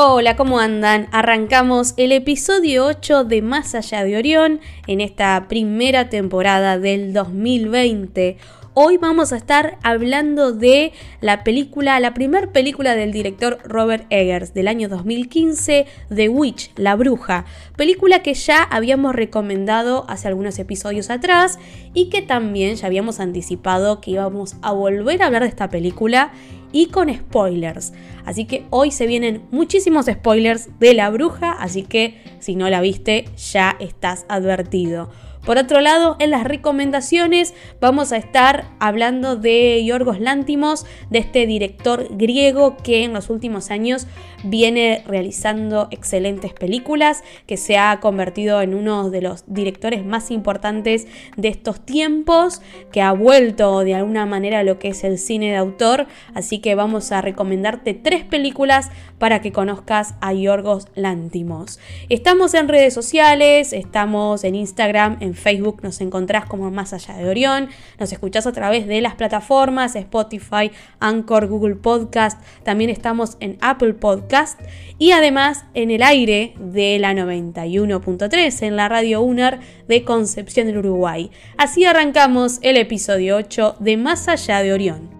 Hola, ¿cómo andan? Arrancamos el episodio 8 de Más allá de Orión en esta primera temporada del 2020. Hoy vamos a estar hablando de la película, la primera película del director Robert Eggers del año 2015, The Witch, La Bruja, película que ya habíamos recomendado hace algunos episodios atrás y que también ya habíamos anticipado que íbamos a volver a hablar de esta película y con spoilers. Así que hoy se vienen muchísimos spoilers de La Bruja, así que si no la viste ya estás advertido. Por otro lado, en las recomendaciones vamos a estar hablando de Yorgos Lántimos, de este director griego que en los últimos años viene realizando excelentes películas, que se ha convertido en uno de los directores más importantes de estos tiempos, que ha vuelto de alguna manera a lo que es el cine de autor, así que vamos a recomendarte tres películas para que conozcas a Yorgos Lántimos. Estamos en redes sociales, estamos en Instagram, en Facebook nos encontrás como Más Allá de Orión, nos escuchás a través de las plataformas Spotify, Anchor, Google Podcast, también estamos en Apple Podcast y además en el aire de la 91.3 en la radio UNAR de Concepción del Uruguay. Así arrancamos el episodio 8 de Más Allá de Orión.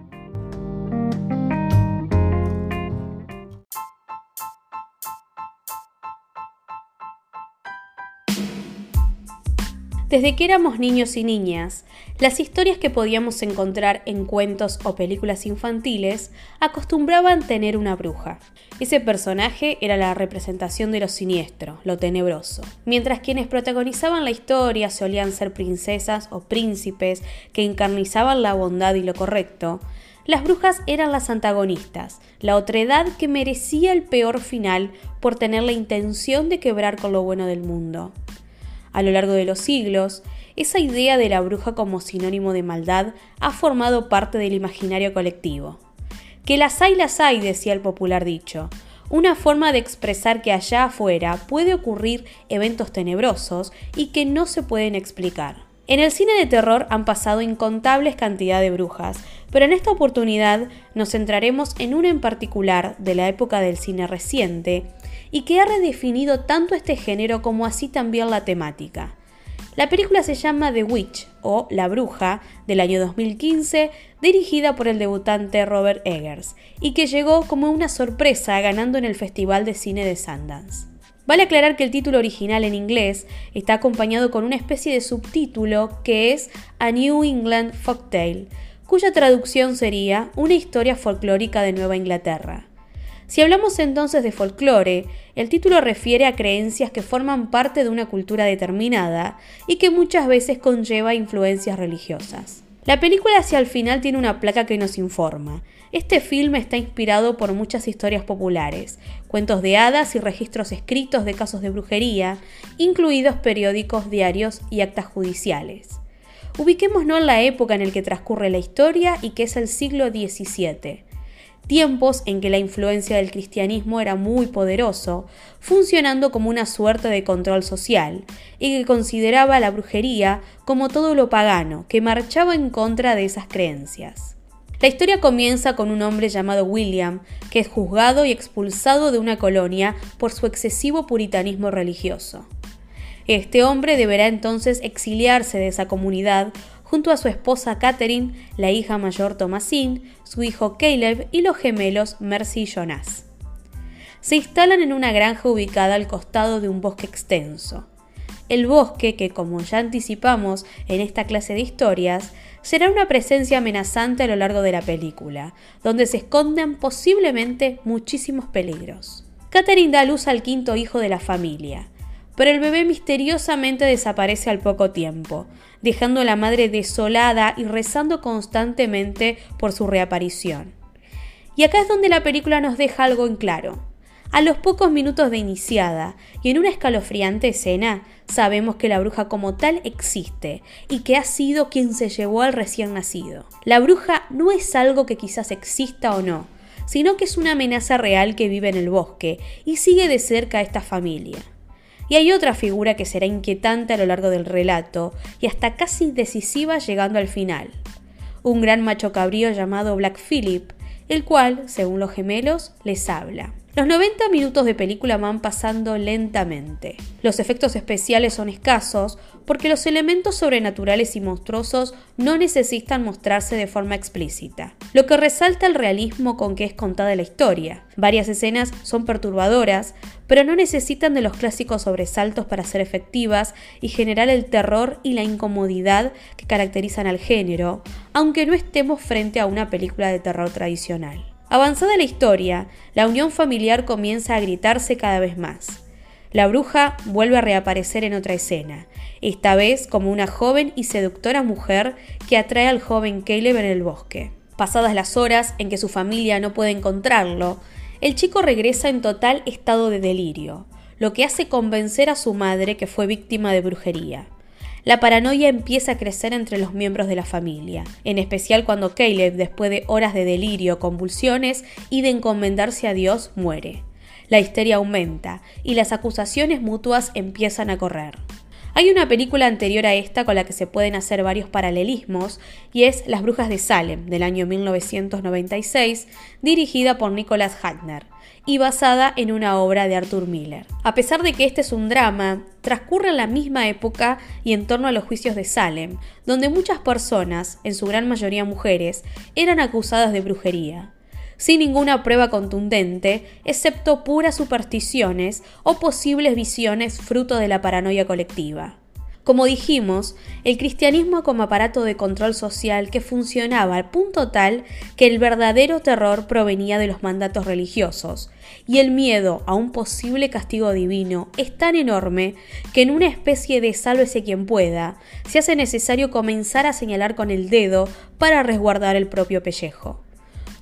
Desde que éramos niños y niñas, las historias que podíamos encontrar en cuentos o películas infantiles acostumbraban tener una bruja. Ese personaje era la representación de lo siniestro, lo tenebroso, mientras quienes protagonizaban la historia solían ser princesas o príncipes que encarnizaban la bondad y lo correcto. Las brujas eran las antagonistas, la otredad que merecía el peor final por tener la intención de quebrar con lo bueno del mundo a lo largo de los siglos, esa idea de la bruja como sinónimo de maldad ha formado parte del imaginario colectivo. Que las hay, las hay, decía el popular dicho, una forma de expresar que allá afuera puede ocurrir eventos tenebrosos y que no se pueden explicar. En el cine de terror han pasado incontables cantidad de brujas, pero en esta oportunidad nos centraremos en una en particular de la época del cine reciente y que ha redefinido tanto este género como así también la temática. La película se llama The Witch o La Bruja del año 2015, dirigida por el debutante Robert Eggers, y que llegó como una sorpresa ganando en el Festival de Cine de Sundance. Vale aclarar que el título original en inglés está acompañado con una especie de subtítulo que es A New England Folktale, cuya traducción sería Una historia folclórica de Nueva Inglaterra. Si hablamos entonces de folclore, el título refiere a creencias que forman parte de una cultura determinada y que muchas veces conlleva influencias religiosas. La película hacia el final tiene una placa que nos informa. Este filme está inspirado por muchas historias populares, cuentos de hadas y registros escritos de casos de brujería, incluidos periódicos, diarios y actas judiciales. Ubiquémonos en la época en la que transcurre la historia y que es el siglo XVII tiempos en que la influencia del cristianismo era muy poderoso, funcionando como una suerte de control social, y que consideraba la brujería como todo lo pagano, que marchaba en contra de esas creencias. La historia comienza con un hombre llamado William, que es juzgado y expulsado de una colonia por su excesivo puritanismo religioso. Este hombre deberá entonces exiliarse de esa comunidad junto a su esposa Catherine, la hija mayor Thomasine, su hijo Caleb y los gemelos Mercy y Jonas. Se instalan en una granja ubicada al costado de un bosque extenso. El bosque, que como ya anticipamos en esta clase de historias, será una presencia amenazante a lo largo de la película, donde se esconden posiblemente muchísimos peligros. Catherine da luz al quinto hijo de la familia, pero el bebé misteriosamente desaparece al poco tiempo, dejando a la madre desolada y rezando constantemente por su reaparición. Y acá es donde la película nos deja algo en claro. A los pocos minutos de iniciada y en una escalofriante escena, sabemos que la bruja como tal existe y que ha sido quien se llevó al recién nacido. La bruja no es algo que quizás exista o no, sino que es una amenaza real que vive en el bosque y sigue de cerca a esta familia. Y hay otra figura que será inquietante a lo largo del relato y hasta casi decisiva llegando al final. Un gran macho cabrío llamado Black Phillip, el cual, según los gemelos, les habla. Los 90 minutos de película van pasando lentamente. Los efectos especiales son escasos porque los elementos sobrenaturales y monstruosos no necesitan mostrarse de forma explícita, lo que resalta el realismo con que es contada la historia. Varias escenas son perturbadoras, pero no necesitan de los clásicos sobresaltos para ser efectivas y generar el terror y la incomodidad que caracterizan al género, aunque no estemos frente a una película de terror tradicional. Avanzada la historia, la unión familiar comienza a gritarse cada vez más. La bruja vuelve a reaparecer en otra escena, esta vez como una joven y seductora mujer que atrae al joven Caleb en el bosque. Pasadas las horas en que su familia no puede encontrarlo, el chico regresa en total estado de delirio, lo que hace convencer a su madre que fue víctima de brujería. La paranoia empieza a crecer entre los miembros de la familia, en especial cuando Caleb, después de horas de delirio, convulsiones y de encomendarse a Dios, muere. La histeria aumenta y las acusaciones mutuas empiezan a correr. Hay una película anterior a esta con la que se pueden hacer varios paralelismos y es Las Brujas de Salem del año 1996, dirigida por Nicholas Hackner y basada en una obra de Arthur Miller. A pesar de que este es un drama, transcurre en la misma época y en torno a los juicios de Salem, donde muchas personas, en su gran mayoría mujeres, eran acusadas de brujería sin ninguna prueba contundente, excepto puras supersticiones o posibles visiones fruto de la paranoia colectiva. Como dijimos, el cristianismo como aparato de control social que funcionaba al punto tal que el verdadero terror provenía de los mandatos religiosos, y el miedo a un posible castigo divino es tan enorme que en una especie de sálvese quien pueda, se hace necesario comenzar a señalar con el dedo para resguardar el propio pellejo.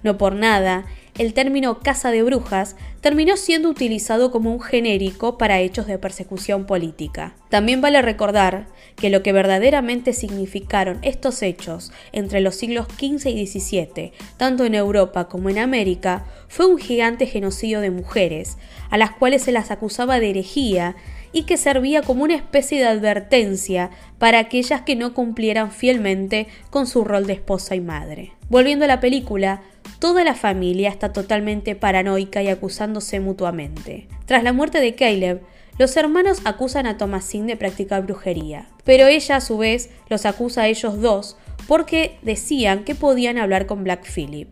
No por nada, el término casa de brujas terminó siendo utilizado como un genérico para hechos de persecución política. También vale recordar que lo que verdaderamente significaron estos hechos entre los siglos XV y XVII, tanto en Europa como en América, fue un gigante genocidio de mujeres, a las cuales se las acusaba de herejía y que servía como una especie de advertencia para aquellas que no cumplieran fielmente con su rol de esposa y madre. Volviendo a la película, Toda la familia está totalmente paranoica y acusándose mutuamente. Tras la muerte de Caleb, los hermanos acusan a Thomasine de practicar brujería, pero ella a su vez los acusa a ellos dos porque decían que podían hablar con Black Phillip.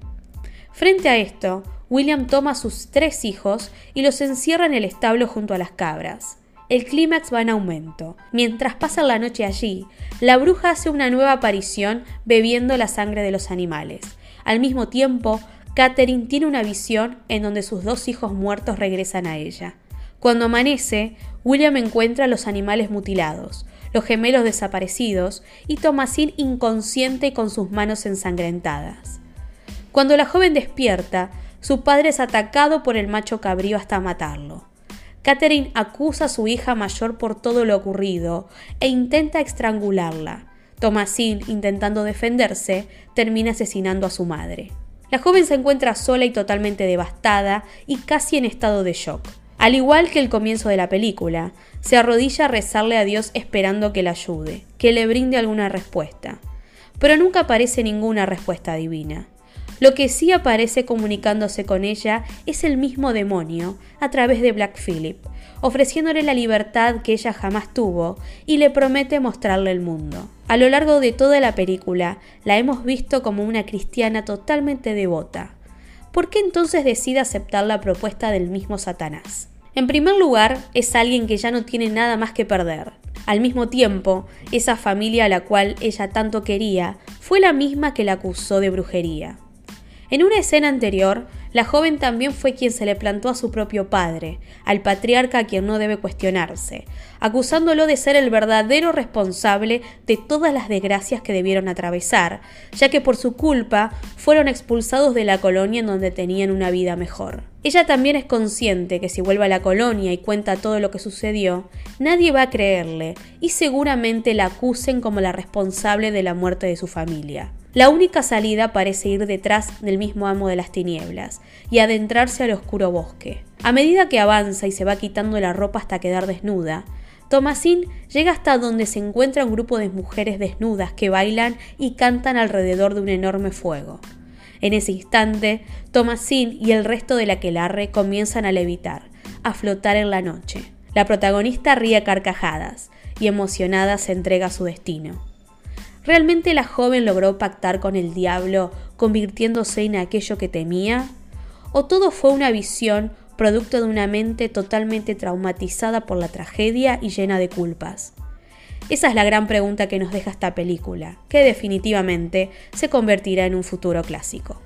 Frente a esto, William toma a sus tres hijos y los encierra en el establo junto a las cabras. El clímax va en aumento. Mientras pasa la noche allí, la bruja hace una nueva aparición bebiendo la sangre de los animales al mismo tiempo, Catherine tiene una visión en donde sus dos hijos muertos regresan a ella. Cuando amanece, William encuentra a los animales mutilados, los gemelos desaparecidos y Thomasine inconsciente con sus manos ensangrentadas. Cuando la joven despierta, su padre es atacado por el macho cabrío hasta matarlo. Catherine acusa a su hija mayor por todo lo ocurrido e intenta estrangularla, Thomasine, intentando defenderse, termina asesinando a su madre. La joven se encuentra sola y totalmente devastada y casi en estado de shock. Al igual que el comienzo de la película, se arrodilla a rezarle a Dios esperando que la ayude, que le brinde alguna respuesta. Pero nunca aparece ninguna respuesta divina. Lo que sí aparece comunicándose con ella es el mismo demonio a través de Black Phillip, ofreciéndole la libertad que ella jamás tuvo y le promete mostrarle el mundo. A lo largo de toda la película la hemos visto como una cristiana totalmente devota. ¿Por qué entonces decide aceptar la propuesta del mismo Satanás? En primer lugar, es alguien que ya no tiene nada más que perder. Al mismo tiempo, esa familia a la cual ella tanto quería fue la misma que la acusó de brujería. En una escena anterior, La joven también fue quien se le plantó a su propio padre, al patriarca a quien no debe cuestionarse, acusándolo de ser el verdadero responsable de todas las desgracias que debieron atravesar, ya que por su culpa fueron expulsados de la colonia en donde tenían una vida mejor. Ella también es consciente que si vuelve a la colonia y cuenta todo lo que sucedió, nadie va a creerle y seguramente la acusen como la responsable de la muerte de su familia. La única salida parece ir detrás del mismo amo de las tinieblas y adentrarse al oscuro bosque. A medida que avanza y se va quitando la ropa hasta quedar desnuda, Thomasin llega hasta donde se encuentra un grupo de mujeres desnudas que bailan y cantan alrededor de un enorme fuego. En ese instante, Thomasin y el resto de la quelarre comienzan a levitar, a flotar en la noche. La protagonista ríe carcajadas y emocionada se entrega a su destino. ¿Realmente la joven logró pactar con el diablo, convirtiéndose en aquello que temía? ¿O todo fue una visión producto de una mente totalmente traumatizada por la tragedia y llena de culpas? Esa es la gran pregunta que nos deja esta película, que definitivamente se convertirá en un futuro clásico.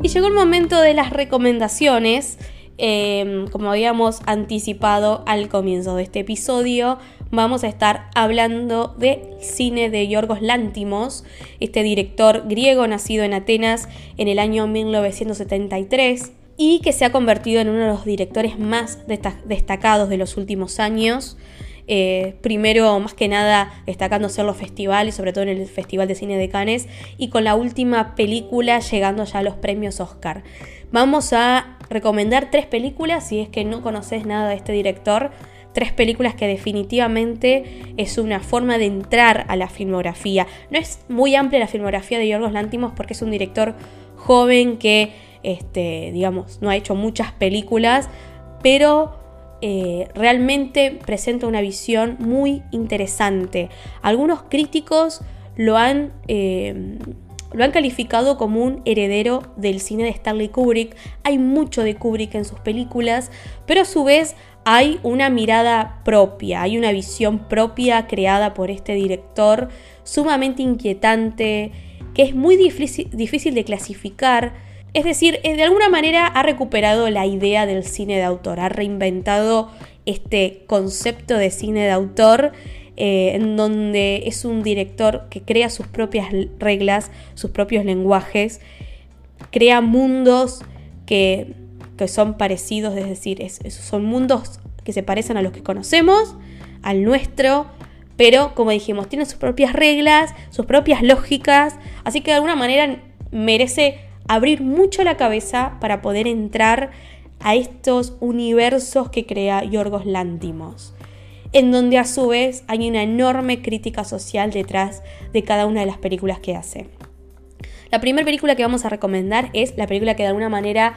Y llegó el momento de las recomendaciones. Em, como habíamos anticipado al comienzo de este episodio, vamos a estar hablando del cine de Yorgos Lántimos, este director griego nacido en Atenas en el año 1973 y que se ha convertido en uno de los directores más destacados de los últimos años. Eh, primero, más que nada, destacándose en los festivales, sobre todo en el Festival de Cine de Cannes, y con la última película llegando ya a los premios Oscar. Vamos a recomendar tres películas, si es que no conoces nada de este director, tres películas que definitivamente es una forma de entrar a la filmografía. No es muy amplia la filmografía de Yorgos Lántimos porque es un director joven que, este, digamos, no ha hecho muchas películas, pero eh, realmente presenta una visión muy interesante. Algunos críticos lo han... Eh, lo han calificado como un heredero del cine de Stanley Kubrick. Hay mucho de Kubrick en sus películas, pero a su vez hay una mirada propia, hay una visión propia creada por este director sumamente inquietante, que es muy difícil, de clasificar. Es decir, eh, de alguna manera ha recuperado la idea del cine de autor, ha reinventado este concepto de cine de autor eh, en donde es un director que crea sus propias reglas, sus propios lenguajes, crea mundos que, son parecidos, es decir, son mundos que se parecen a los que conocemos, al nuestro, pero como dijimos, tiene sus propias reglas, sus propias lógicas, así que de alguna manera merece abrir mucho la cabeza para poder entrar a estos universos que crea Yorgos Lántimos en donde a su vez hay una enorme crítica social detrás de cada una de las películas que hace. La primera película que vamos a recomendar es la película que de alguna manera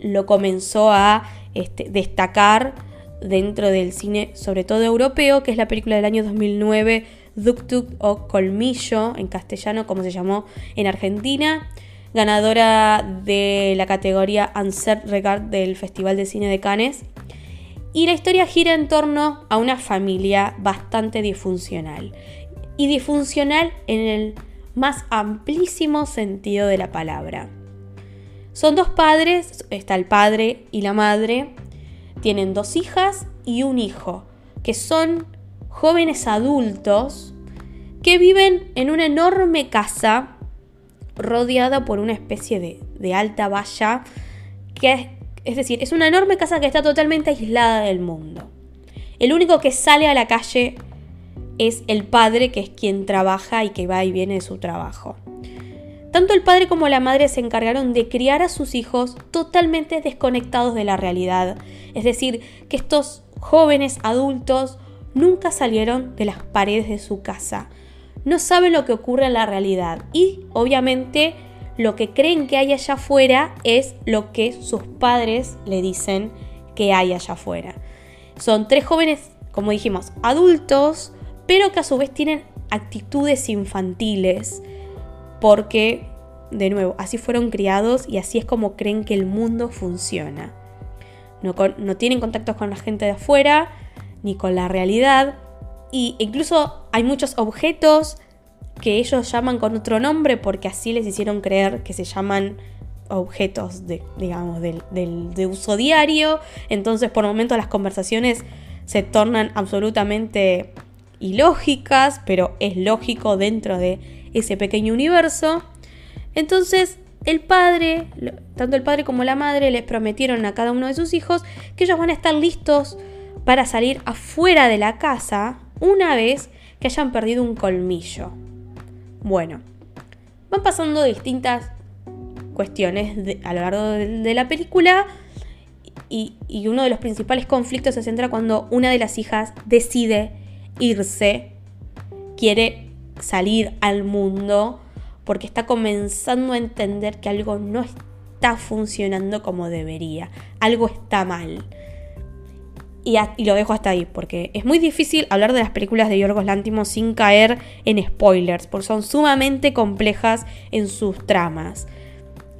lo comenzó a este, destacar dentro del cine, sobre todo europeo, que es la película del año 2009, Duk Duk o Colmillo, en castellano, como se llamó en Argentina, ganadora de la categoría Ansert Regard del Festival de Cine de Cannes. Y la historia gira en torno a una familia bastante disfuncional. Y disfuncional en el más amplísimo sentido de la palabra. Son dos padres, está el padre y la madre, tienen dos hijas y un hijo, que son jóvenes adultos que viven en una enorme casa rodeada por una especie de, alta valla que es decir, es una enorme casa que está totalmente aislada del mundo. El único que sale a la calle es el padre, que es quien trabaja y que va y viene de su trabajo. Tanto el padre como la madre se encargaron de criar a sus hijos totalmente desconectados de la realidad. Es decir, que estos jóvenes adultos nunca salieron de las paredes de su casa. No saben lo que ocurre en la realidad y obviamente lo que creen que hay allá afuera es lo que sus padres le dicen que hay allá afuera. Son tres jóvenes, como dijimos, adultos, pero que a su vez tienen actitudes infantiles, porque, de nuevo, así fueron criados y así es como creen que el mundo funciona. No, tienen contactos con la gente de afuera, ni con la realidad, Y incluso hay muchos objetos que ellos llaman con otro nombre porque así les hicieron creer que se llaman objetos de, digamos, de uso diario. Entonces por momentos las conversaciones se tornan absolutamente ilógicas, pero es lógico dentro de ese pequeño universo. Entonces el padre, tanto el padre como la madre, les prometieron a cada uno de sus hijos que ellos van a estar listos para salir afuera de la casa una vez que hayan perdido un colmillo. Bueno, van pasando distintas cuestiones a lo largo de, la película y, uno de los principales conflictos se centra cuando una de las hijas decide irse, quiere salir al mundo porque está comenzando a entender que algo no está funcionando como debería, algo está mal. Y, lo dejo hasta ahí, porque es muy difícil hablar de las películas de Yorgos Lantimos sin caer en spoilers, porque son sumamente complejas en sus tramas.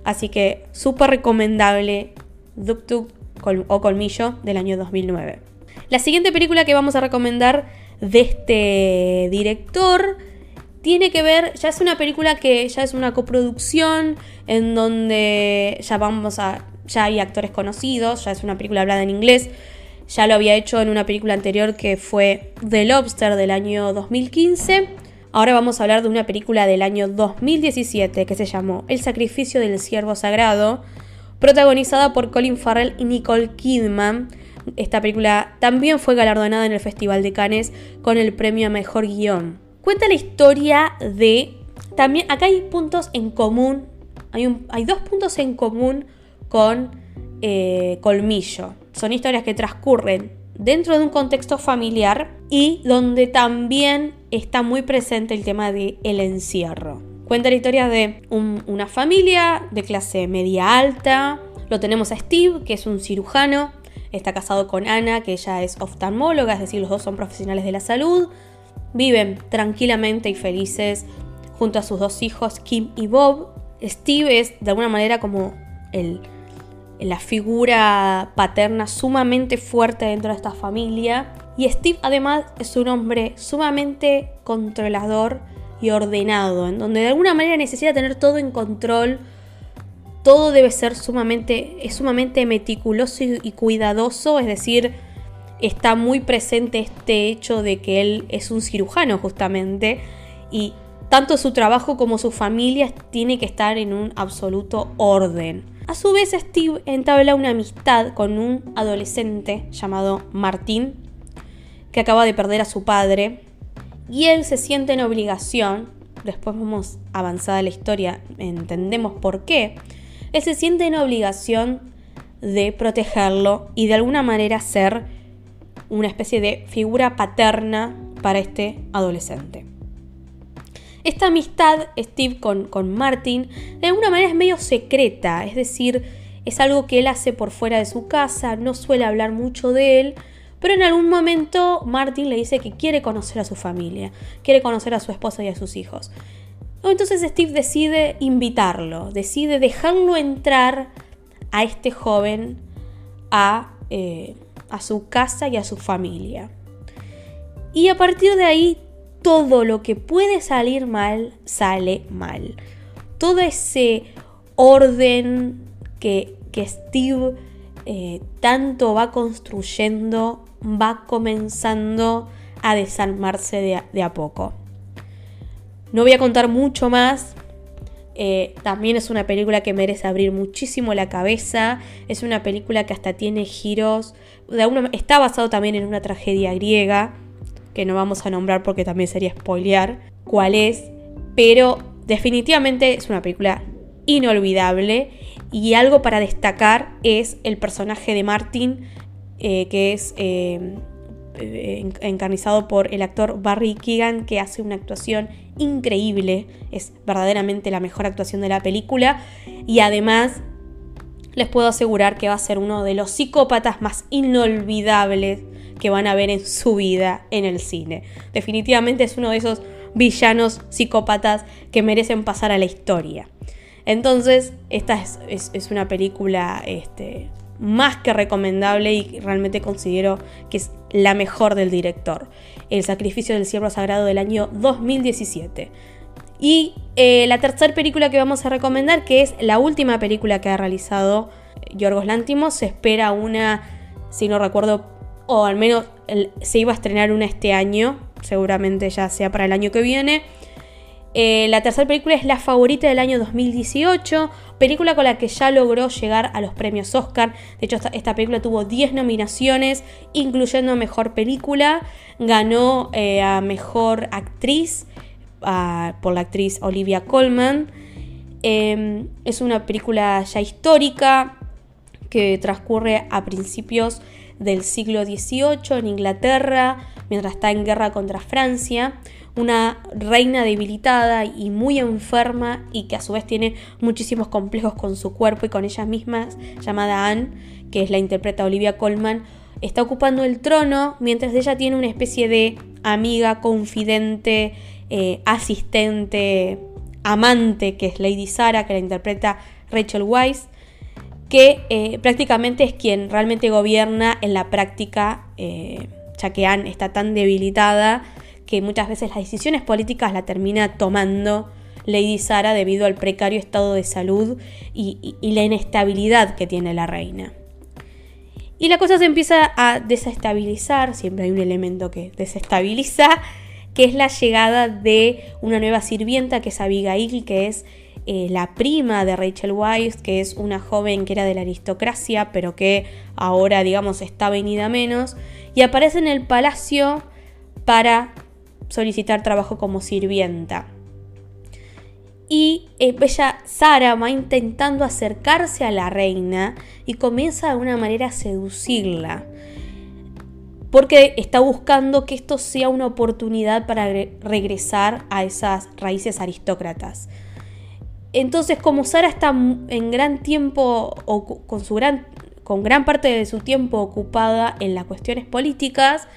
Así que súper recomendable Duk o Colmillo del año 2009. La siguiente película que vamos a recomendar de este director tiene que ver, ya es una película que ya es una coproducción en donde ya vamos a, ya hay actores conocidos, ya es una película hablada en inglés, ya lo había hecho en una película anterior que fue The Lobster del año 2015. Ahora vamos a hablar de una película del año 2017 que se llamó El sacrificio del siervo sagrado, protagonizada por Colin Farrell y Nicole Kidman. Esta película también fue galardonada en el Festival de Cannes con el premio a Mejor Guión. Cuenta la historia de... También acá hay puntos en común, hay, dos puntos en común con eh, Colmillo. Son historias que transcurren dentro de un contexto familiar y donde también está muy presente el tema del el encierro. Cuenta la historia de una familia de clase media alta. Lo tenemos a Steve, que es un cirujano. Está casado con Ana, que ella es oftalmóloga, es decir, los dos son profesionales de la salud viven tranquilamente y felices junto a sus dos hijos, Kim y Bob. Steve es de alguna manera como el, la figura paterna sumamente fuerte dentro de esta familia. Y Steve además es un hombre sumamente controlador y ordenado, en donde de alguna manera necesita tener todo en control. Todo debe ser sumamente, es sumamente meticuloso y cuidadoso, es decir, está muy presente este hecho de que él es un cirujano justamente y tanto su trabajo como su familia tiene que estar en un absoluto orden. A su vez Steve entabla una amistad con un adolescente llamado Martín que acaba de perder a su padre y él se siente en obligación, después vamos avanzada la historia, entendemos por qué, él se siente en obligación de protegerlo y de alguna manera ser una especie de figura paterna para este adolescente. Esta amistad, Steve con, con Martin, de alguna manera es medio secreta, es decir, es algo que él hace por fuera de su casa, no suele hablar mucho de él, pero en algún momento Martin le dice que quiere conocer a su familia, quiere conocer a su esposa y a sus hijos. Entonces Steve decide invitarlo, decide dejarlo entrar a este joven a eh, a su casa y a su familia. Y a partir de ahí, todo lo que puede salir mal, sale mal. Todo ese orden que, Steve eh, tanto va construyendo, va comenzando a desarmarse de a poco. No voy a contar mucho más eh, también es una película que merece abrir muchísimo la cabeza. Es una película que hasta tiene giros. está basado también en una tragedia griega. Que no vamos a nombrar porque también sería spoilear cuál es. Pero definitivamente es una película inolvidable. Y algo para destacar es el personaje de Martin. Eh, que es eh, encarnizado por el actor Barry Keegan. Que hace una actuación increíble, es verdaderamente la mejor actuación de la película y además les puedo asegurar que va a ser uno de los psicópatas más inolvidables que van a ver en su vida en el cine. Definitivamente es uno de esos villanos psicópatas que merecen pasar a la historia. Entonces, esta es, una película este, más que recomendable y realmente considero que es la mejor del director. El sacrificio del ciervo sagrado del año 2017. Y eh, la tercera película que vamos a recomendar, que es la última película que ha realizado Yorgos Lántimos, se espera una, si no recuerdo, o al menos se iba a estrenar una este año, seguramente ya sea para el año que viene. Eh, la tercera película es la favorita del año 2018, película con la que ya logró llegar a los premios Oscar. De hecho, esta, película tuvo 10 nominaciones, incluyendo Mejor Película. Ganó eh, a Mejor Actriz por la actriz Olivia Colman. Em, es una película ya histórica que transcurre a principios del siglo XVIII en Inglaterra, mientras está en guerra contra Francia. Una reina debilitada y muy enferma y que a su vez tiene muchísimos complejos con su cuerpo y con ella misma, llamada Anne, que es la interpreta Olivia Colman, está ocupando el trono mientras ella tiene una especie de amiga, confidente, eh, asistente, amante, que es Lady Sara, que la interpreta Rachel Weisz, que eh, prácticamente es quien realmente gobierna en la práctica, eh, ya que Anne está tan debilitada que muchas veces las decisiones políticas la termina tomando Lady Sara debido al precario estado de salud y, la inestabilidad que tiene la reina. Y la cosa se empieza a desestabilizar, siempre hay un elemento que desestabiliza, que es la llegada de una nueva sirvienta que es Abigail, que es eh, la prima de Rachel Weisz, que es una joven que era de la aristocracia, pero que ahora, digamos, está venida menos, y aparece en el palacio para solicitar trabajo como sirvienta. Y eh, ella, Sara, va intentando acercarse a la reina y comienza de una manera a seducirla. Porque está buscando que esto sea una oportunidad para regresar a esas raíces aristócratas. Entonces, como Sara está en gran tiempo, o con, su gran, con gran parte de su tiempo ocupada en las cuestiones políticas,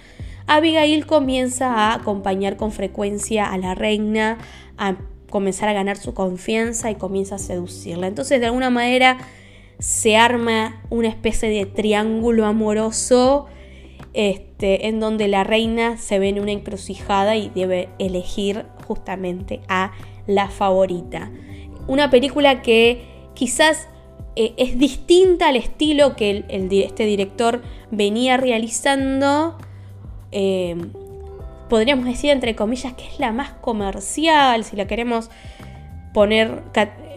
Abigail comienza a acompañar con frecuencia a la reina, a comenzar a ganar su confianza y comienza a seducirla. Entonces, de alguna manera, se arma una especie de triángulo amoroso este, en donde la reina se ve en una encrucijada y debe elegir justamente a la favorita. Una película que quizás eh, es distinta al estilo que este director venía realizando, Em, podríamos decir entre comillas que es la más comercial, si la queremos poner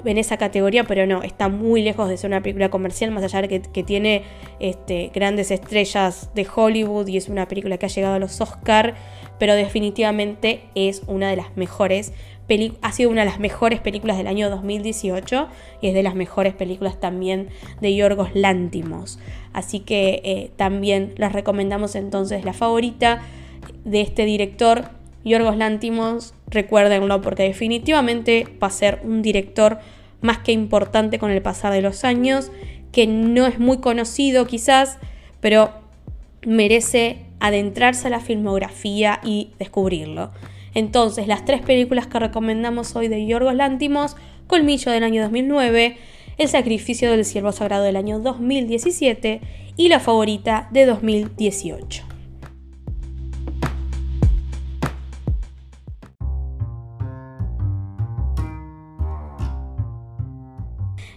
en esa categoría, pero no, está muy lejos de ser una película comercial, más allá de que, tiene este, grandes estrellas de Hollywood y es una película que ha llegado a los Oscar, pero definitivamente es una de las mejores ha sido una de las mejores películas del año 2018 y es de las mejores películas también de Yorgos Lántimos. Así que eh, también les recomendamos entonces la favorita de este director, Yorgos Lántimos. Recuérdenlo porque definitivamente va a ser un director más que importante con el pasar de los años, que no es muy conocido quizás, pero merece adentrarse a la filmografía y descubrirlo. Entonces, las tres películas que recomendamos hoy de Yorgos Lántimos, Colmillo del año 2009, El sacrificio del siervo sagrado del año 2017 y la favorita de 2018.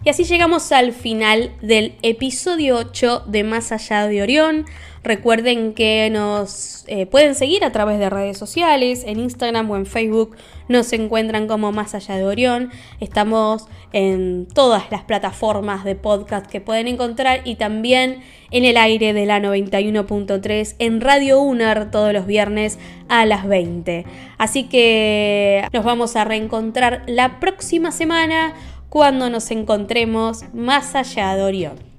Y así llegamos al final del episodio 8 de Más allá de Orión. Recuerden que nos eh, pueden seguir a través de redes sociales, en Instagram o en Facebook nos encuentran como Más allá de Orión. Estamos en todas las plataformas de podcast que pueden encontrar y también en el aire de la 91.3 en Radio UNER todos los viernes a las 20. Así que nos vamos a reencontrar la próxima semana cuando nos encontremos más allá de Orión.